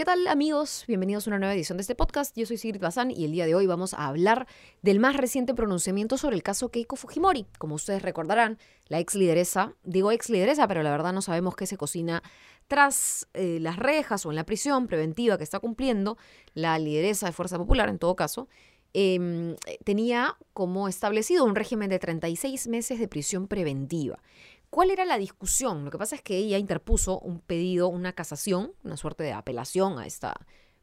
¿Qué tal amigos? Bienvenidos a una nueva edición de este podcast. Yo soy Sigrid Bazán y el día de hoy vamos a hablar del más reciente pronunciamiento sobre el caso Keiko Fujimori. Como ustedes recordarán, la ex lideresa, digo ex lideresa, pero la verdad no sabemos qué se cocina tras eh, las rejas o en la prisión preventiva que está cumpliendo la lideresa de Fuerza Popular, en todo caso, em, tenía como establecido un régimen de 36 meses de prisión preventiva. ¿Cuál era la discusión? Lo que pasa es que ella interpuso un pedido, una casación, una suerte de apelación a esta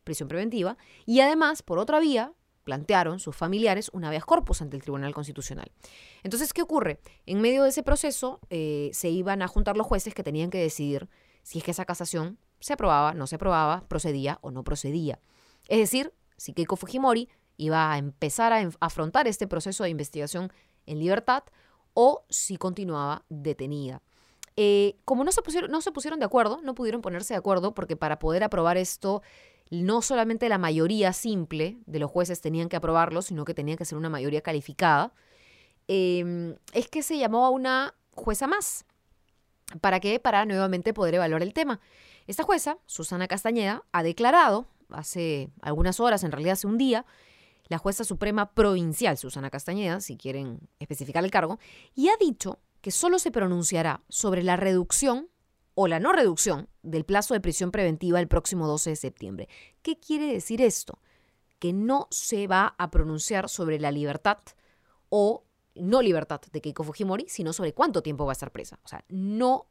prisión preventiva, y además, por otra vía, plantearon sus familiares un habeas corpus ante el Tribunal Constitucional. Entonces, ¿qué ocurre? En medio de ese proceso eh, se iban a juntar los jueces que tenían que decidir si es que esa casación se aprobaba, no se aprobaba, procedía o no procedía. Es decir, si Keiko Fujimori iba a empezar a afrontar este proceso de investigación en libertad o si continuaba detenida. Eh, como no se, pusieron, no se pusieron de acuerdo, no pudieron ponerse de acuerdo, porque para poder aprobar esto, no solamente la mayoría simple de los jueces tenían que aprobarlo, sino que tenía que ser una mayoría calificada, em, es que se llamó a una jueza más. ¿Para qué? Para nuevamente poder evaluar el tema. Esta jueza, Susana Castañeda, ha declarado hace algunas horas, en realidad hace un día, la jueza suprema provincial, Susana Castañeda, si quieren especificar el cargo, y ha dicho que solo se pronunciará sobre la reducción o la no reducción del plazo de prisión preventiva el próximo 12 de septiembre. ¿Qué quiere decir esto? Que no se va a pronunciar sobre la libertad o no libertad de Keiko Fujimori, sino sobre cuánto tiempo va a estar presa. O sea, no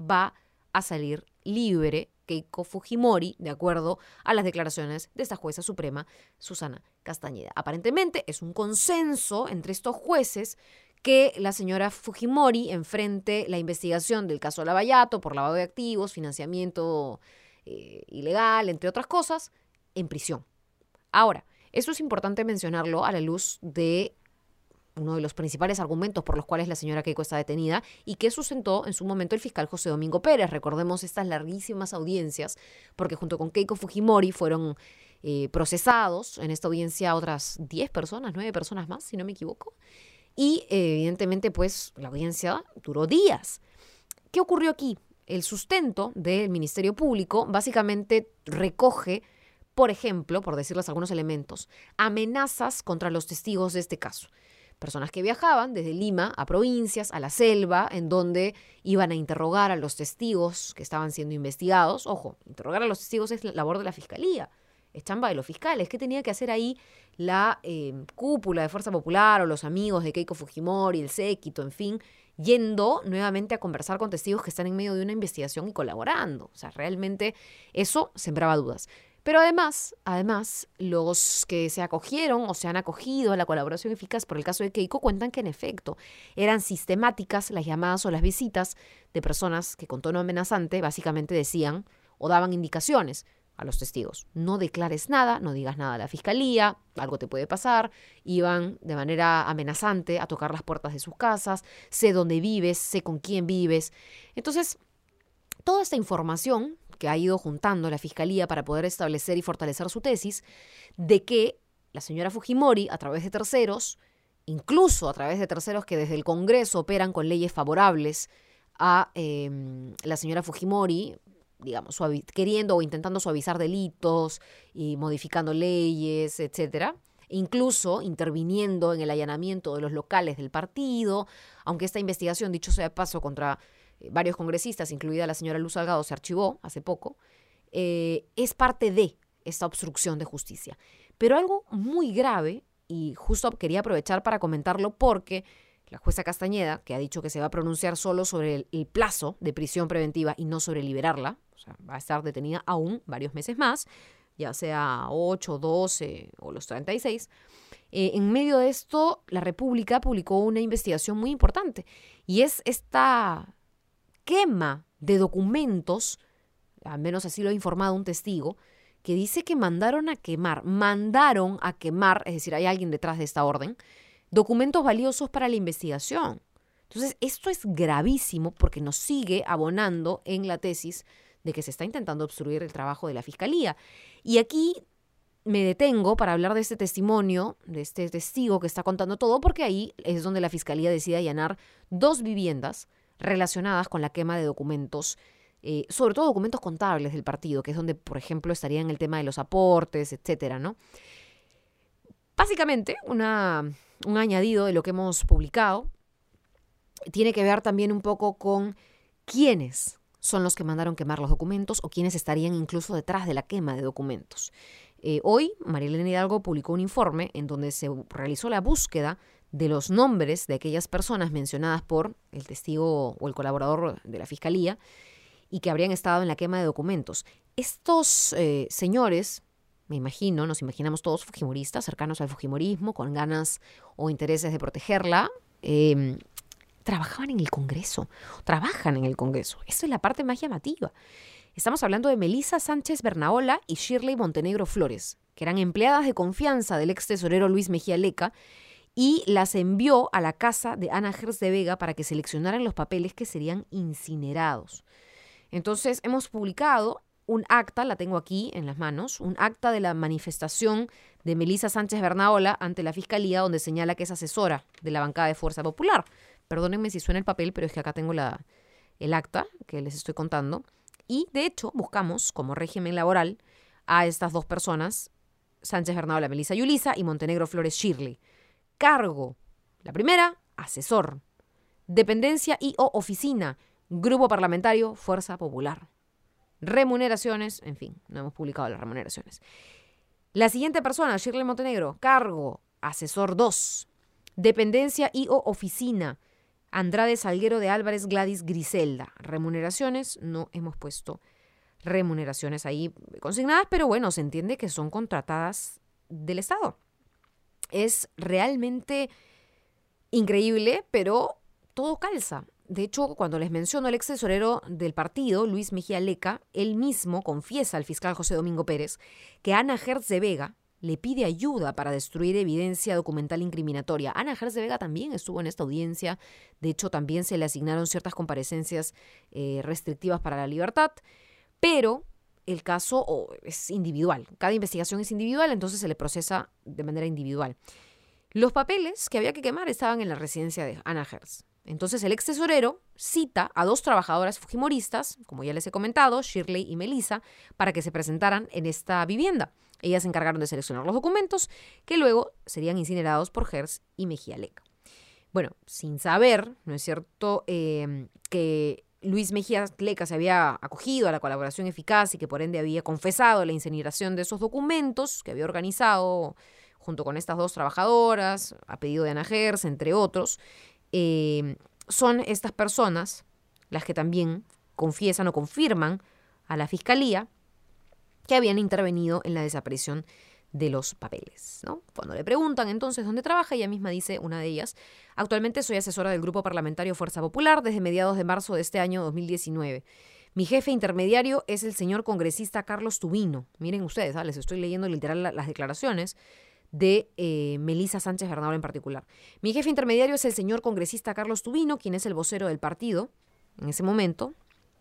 va a salir libre Keiko Fujimori, de acuerdo a las declaraciones de esta jueza suprema, Susana Castañeda. Aparentemente es un consenso entre estos jueces que la señora Fujimori enfrente la investigación del caso Lavallato por lavado de activos, financiamiento eh, ilegal, entre otras cosas, en prisión. Ahora, esto es importante mencionarlo a la luz de uno de los principales argumentos por los cuales la señora Keiko está detenida y que sustentó en su momento el fiscal José Domingo Pérez. Recordemos estas larguísimas audiencias, porque junto con Keiko Fujimori fueron eh, procesados en esta audiencia otras 10 personas, 9 personas más, si no me equivoco. Y evidentemente, pues la audiencia duró días. ¿Qué ocurrió aquí? El sustento del Ministerio Público básicamente recoge, por ejemplo, por decirles algunos elementos, amenazas contra los testigos de este caso personas que viajaban desde Lima a provincias, a la selva, en donde iban a interrogar a los testigos que estaban siendo investigados. Ojo, interrogar a los testigos es labor de la fiscalía, es chamba de los fiscales. ¿Qué tenía que hacer ahí la eh, cúpula de Fuerza Popular o los amigos de Keiko Fujimori, el séquito, en fin? yendo nuevamente a conversar con testigos que están en medio de una investigación y colaborando. O sea, realmente eso sembraba dudas. Pero además, además, los que se acogieron o se han acogido a la colaboración eficaz por el caso de Keiko cuentan que en efecto eran sistemáticas las llamadas o las visitas de personas que con tono amenazante básicamente decían o daban indicaciones a los testigos. No declares nada, no digas nada a la fiscalía, algo te puede pasar. Iban de manera amenazante a tocar las puertas de sus casas, sé dónde vives, sé con quién vives. Entonces, toda esta información que ha ido juntando la Fiscalía para poder establecer y fortalecer su tesis, de que la señora Fujimori, a través de terceros, incluso a través de terceros que desde el Congreso operan con leyes favorables a em, la señora Fujimori, digamos, queriendo o intentando suavizar delitos y modificando leyes, etcétera, incluso interviniendo en el allanamiento de los locales del partido, aunque esta investigación, dicho sea de paso, contra varios congresistas, incluida la señora Luz Salgado, se archivó hace poco, eh, es parte de esta obstrucción de justicia. Pero algo muy grave, y justo quería aprovechar para comentarlo porque la jueza Castañeda, que ha dicho que se va a pronunciar solo sobre el, plazo de prisión preventiva y no sobre liberarla, o sea, va a estar detenida aún varios meses más, ya sea 8, 12 o los 36. Eh, en medio de esto, la República publicó una investigación muy importante y es esta quema de documentos, al menos así lo ha informado un testigo, que dice que mandaron a quemar, mandaron a quemar, es decir, hay alguien detrás de esta orden, documentos valiosos para la investigación. Entonces, esto es gravísimo porque nos sigue abonando en la tesis de que se está intentando obstruir el trabajo de la Fiscalía. Y aquí me detengo para hablar de este testimonio, de este testigo que está contando todo, porque ahí es donde la Fiscalía decide allanar dos viviendas relacionadas con la quema de documentos eh, sobre todo documentos contables del partido, que es donde, por ejemplo, estarían el tema de los aportes, etcétera, ¿no? Básicamente, una, un añadido de lo que hemos publicado tiene que ver también un poco con quiénes son los que mandaron quemar los documentos o quiénes estarían incluso detrás de la quema de documentos. Eh, hoy, Marilena Hidalgo publicó un informe en donde se realizó la búsqueda de los nombres de aquellas personas mencionadas por el testigo o el colaborador de la fiscalía y que habrían estado en la quema de documentos. Estos eh, señores, me imagino, nos imaginamos todos fujimoristas, cercanos al fujimorismo, con ganas o intereses de protegerla, em, trabajaban en el Congreso, trabajan en el Congreso. Esa es la parte más llamativa. Estamos hablando de Melisa Sánchez Bernaola y Shirley Montenegro Flores, que eran empleadas de confianza del ex tesorero Luis Mejía Leca y las envió a la casa de Ana Gers de Vega para que seleccionaran los papeles que serían incinerados. Entonces hemos publicado un acta, la tengo aquí en las manos, un acta de la manifestación de Melisa Sánchez Bernaola ante la Fiscalía, donde señala que es asesora de la bancada de Fuerza Popular. Perdónenme si suena el papel, pero es que acá tengo la, el acta que les estoy contando. Y de hecho, buscamos como régimen laboral a estas dos personas, Sánchez Bernadola, Melisa Yulisa y Montenegro Flores Shirley. Cargo. La primera, asesor. Dependencia y o oficina. Grupo parlamentario, Fuerza Popular. Remuneraciones, en fin, no hemos publicado las remuneraciones. La siguiente persona, Shirley Montenegro, cargo, asesor 2. Dependencia y o oficina. Andrade Salguero de Álvarez Gladys Griselda. Remuneraciones, no hemos puesto remuneraciones ahí consignadas, pero bueno, se entiende que son contratadas del Estado. Es realmente increíble, pero todo calza. De hecho, cuando les menciono el ex tesorero del partido, Luis Mejía Leca, él mismo confiesa al fiscal José Domingo Pérez que Ana Hertz de Vega le pide ayuda para destruir evidencia documental incriminatoria. Ana Gertz de Vega también estuvo en esta audiencia. De hecho, también se le asignaron ciertas comparecencias eh, restrictivas para la libertad. Pero el caso es individual. Cada investigación es individual, entonces se le procesa de manera individual. Los papeles que había que quemar estaban en la residencia de Ana Hertz. Entonces el ex tesorero cita a dos trabajadoras fujimoristas, como ya les he comentado, Shirley y Melissa, para que se presentaran en esta vivienda. Ellas se encargaron de seleccionar los documentos que luego serían incinerados por Gers y Mejía Leca. Bueno, sin saber, ¿no es cierto?, em, que Luis Mejía Leca se había acogido a la colaboración eficaz y que por ende había confesado la incineración de esos documentos que había organizado junto con estas dos trabajadoras, a pedido de Ana Gers, entre otros, em, son estas personas las que también confiesan o confirman a la fiscalía que habían intervenido en la desaparición de los papeles. ¿no? Cuando le preguntan entonces dónde trabaja, ella misma dice, una de ellas, actualmente soy asesora del Grupo Parlamentario Fuerza Popular desde mediados de marzo de este año 2019. Mi jefe intermediario es el señor congresista Carlos Tubino. Miren ustedes, ¿ah? les estoy leyendo literal las declaraciones de eh, Melisa Sánchez Bernardo en particular. Mi jefe intermediario es el señor congresista Carlos Tubino, quien es el vocero del partido en ese momento,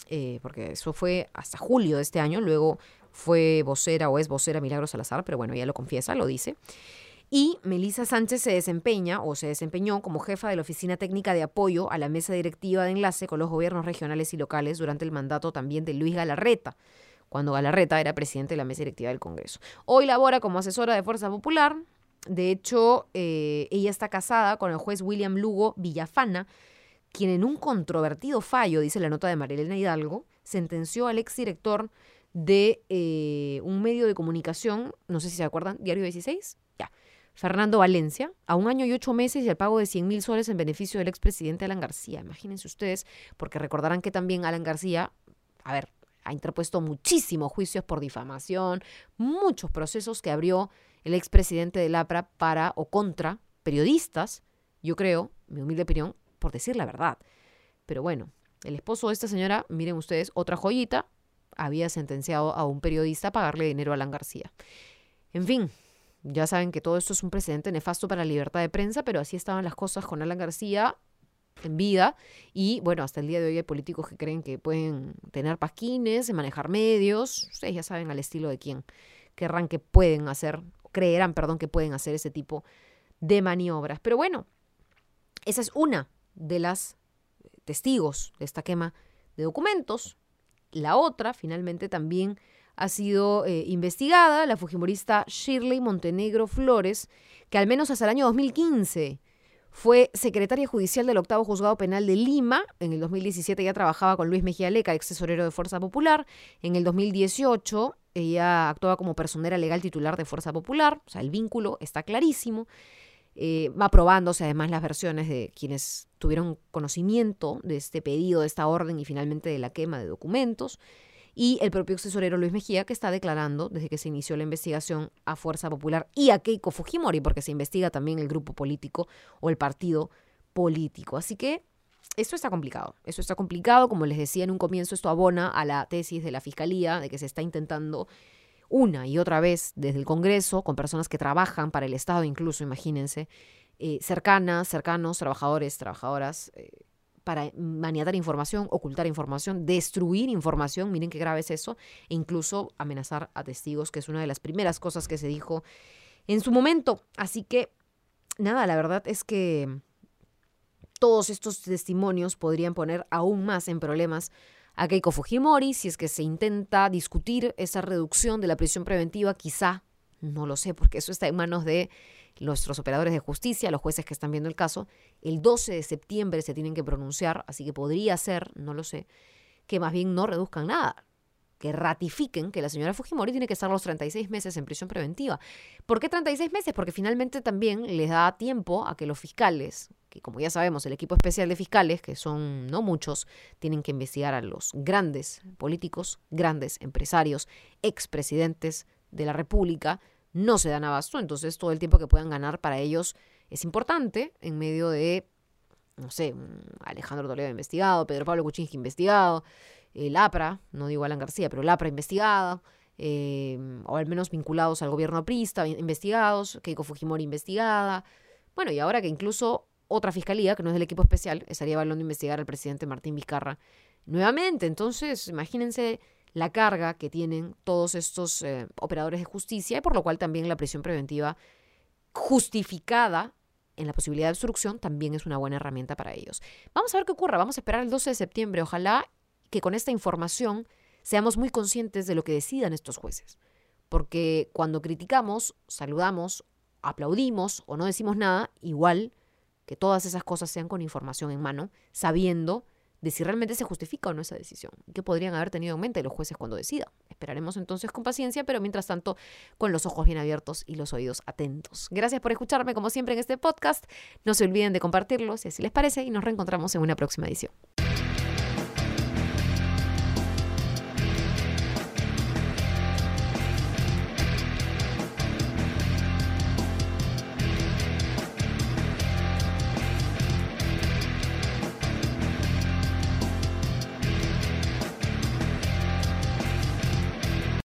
eh, porque eso fue hasta julio de este año, luego fue vocera o es vocera Milagros Salazar, pero bueno, ella lo confiesa, lo dice. Y Melisa Sánchez se desempeña o se desempeñó como jefa de la Oficina Técnica de Apoyo a la Mesa Directiva de Enlace con los gobiernos regionales y locales durante el mandato también de Luis Galarreta, cuando Galarreta era presidente de la Mesa Directiva del Congreso. Hoy labora como asesora de Fuerza Popular. De hecho, eh, ella está casada con el juez William Lugo Villafana, quien en un controvertido fallo, dice la nota de Marilena Hidalgo, sentenció al exdirector de eh, un medio de comunicación, no sé si se acuerdan, Diario 16, ya, Fernando Valencia, a un año y ocho meses y el pago de 100 mil soles en beneficio del expresidente Alan García. Imagínense ustedes, porque recordarán que también Alan García, a ver, ha interpuesto muchísimos juicios por difamación, muchos procesos que abrió el expresidente del APRA para o contra periodistas, yo creo, mi humilde opinión, por decir la verdad. Pero bueno, el esposo de esta señora, miren ustedes, otra joyita, había sentenciado a un periodista a pagarle dinero a Alan García. En fin, ya saben que todo esto es un precedente nefasto para la libertad de prensa, pero así estaban las cosas con Alan García en vida y bueno, hasta el día de hoy hay políticos que creen que pueden tener pasquines, manejar medios, ustedes ya saben al estilo de quién querrán que pueden hacer, creerán, perdón, que pueden hacer ese tipo de maniobras. Pero bueno, esa es una de las testigos de esta quema de documentos la otra finalmente también ha sido eh, investigada, la fujimorista Shirley Montenegro Flores, que al menos hasta el año 2015 fue secretaria judicial del octavo juzgado penal de Lima. En el 2017 ya trabajaba con Luis Mejía Leca, ex tesorero de Fuerza Popular. En el 2018 ella actuaba como personera legal titular de Fuerza Popular. O sea, el vínculo está clarísimo. Eh, va probándose además las versiones de quienes tuvieron conocimiento de este pedido, de esta orden y finalmente de la quema de documentos y el propio tesorero Luis Mejía, que está declarando desde que se inició la investigación a Fuerza Popular y a Keiko Fujimori, porque se investiga también el grupo político o el partido político. Así que esto está complicado. Esto está complicado. Como les decía en un comienzo, esto abona a la tesis de la Fiscalía de que se está intentando una y otra vez desde el Congreso, con personas que trabajan para el Estado, incluso, imagínense, eh, cercanas, cercanos, trabajadores, trabajadoras, eh, para maniatar información, ocultar información, destruir información, miren qué grave es eso, e incluso amenazar a testigos, que es una de las primeras cosas que se dijo en su momento. Así que, nada, la verdad es que todos estos testimonios podrían poner aún más en problemas a Keiko Fujimori si es que se intenta discutir esa reducción de la prisión preventiva, quizá, no lo sé, porque eso está en manos de nuestros operadores de justicia, los jueces que están viendo el caso, el 12 de septiembre se tienen que pronunciar, así que podría ser, no lo sé, que más bien no reduzcan nada, que ratifiquen que la señora Fujimori tiene que estar los 36 meses en prisión preventiva. ¿Por qué 36 meses? Porque finalmente también les da tiempo a que los fiscales, que como ya sabemos, el equipo especial de fiscales, que son no muchos, tienen que investigar a los grandes políticos, grandes empresarios, expresidentes de la República, no se dan abasto, entonces todo el tiempo que puedan ganar para ellos es importante en medio de, no sé, Alejandro Toledo investigado, Pedro Pablo Kuczynski investigado, el APRA, no digo Alan García, pero el APRA investigada, em, o al menos vinculados al gobierno aprista, investigados, Keiko Fujimori investigada, bueno, y ahora que incluso otra fiscalía, que no es del equipo especial, estaría evaluando investigar al presidente Martín Vizcarra nuevamente, entonces imagínense la carga que tienen todos estos eh, operadores de justicia y por lo cual también la prisión preventiva justificada en la posibilidad de obstrucción también es una buena herramienta para ellos. Vamos a ver qué ocurre, vamos a esperar el 12 de septiembre, ojalá que con esta información seamos muy conscientes de lo que decidan estos jueces, porque cuando criticamos, saludamos, aplaudimos o no decimos nada, igual que todas esas cosas sean con información en mano, sabiendo de si realmente se justifica o no esa decisión, que podrían haber tenido en mente los jueces cuando decidan. Esperaremos entonces con paciencia, pero mientras tanto con los ojos bien abiertos y los oídos atentos. Gracias por escucharme como siempre en este podcast. No se olviden de compartirlo si así les parece y nos reencontramos en una próxima edición.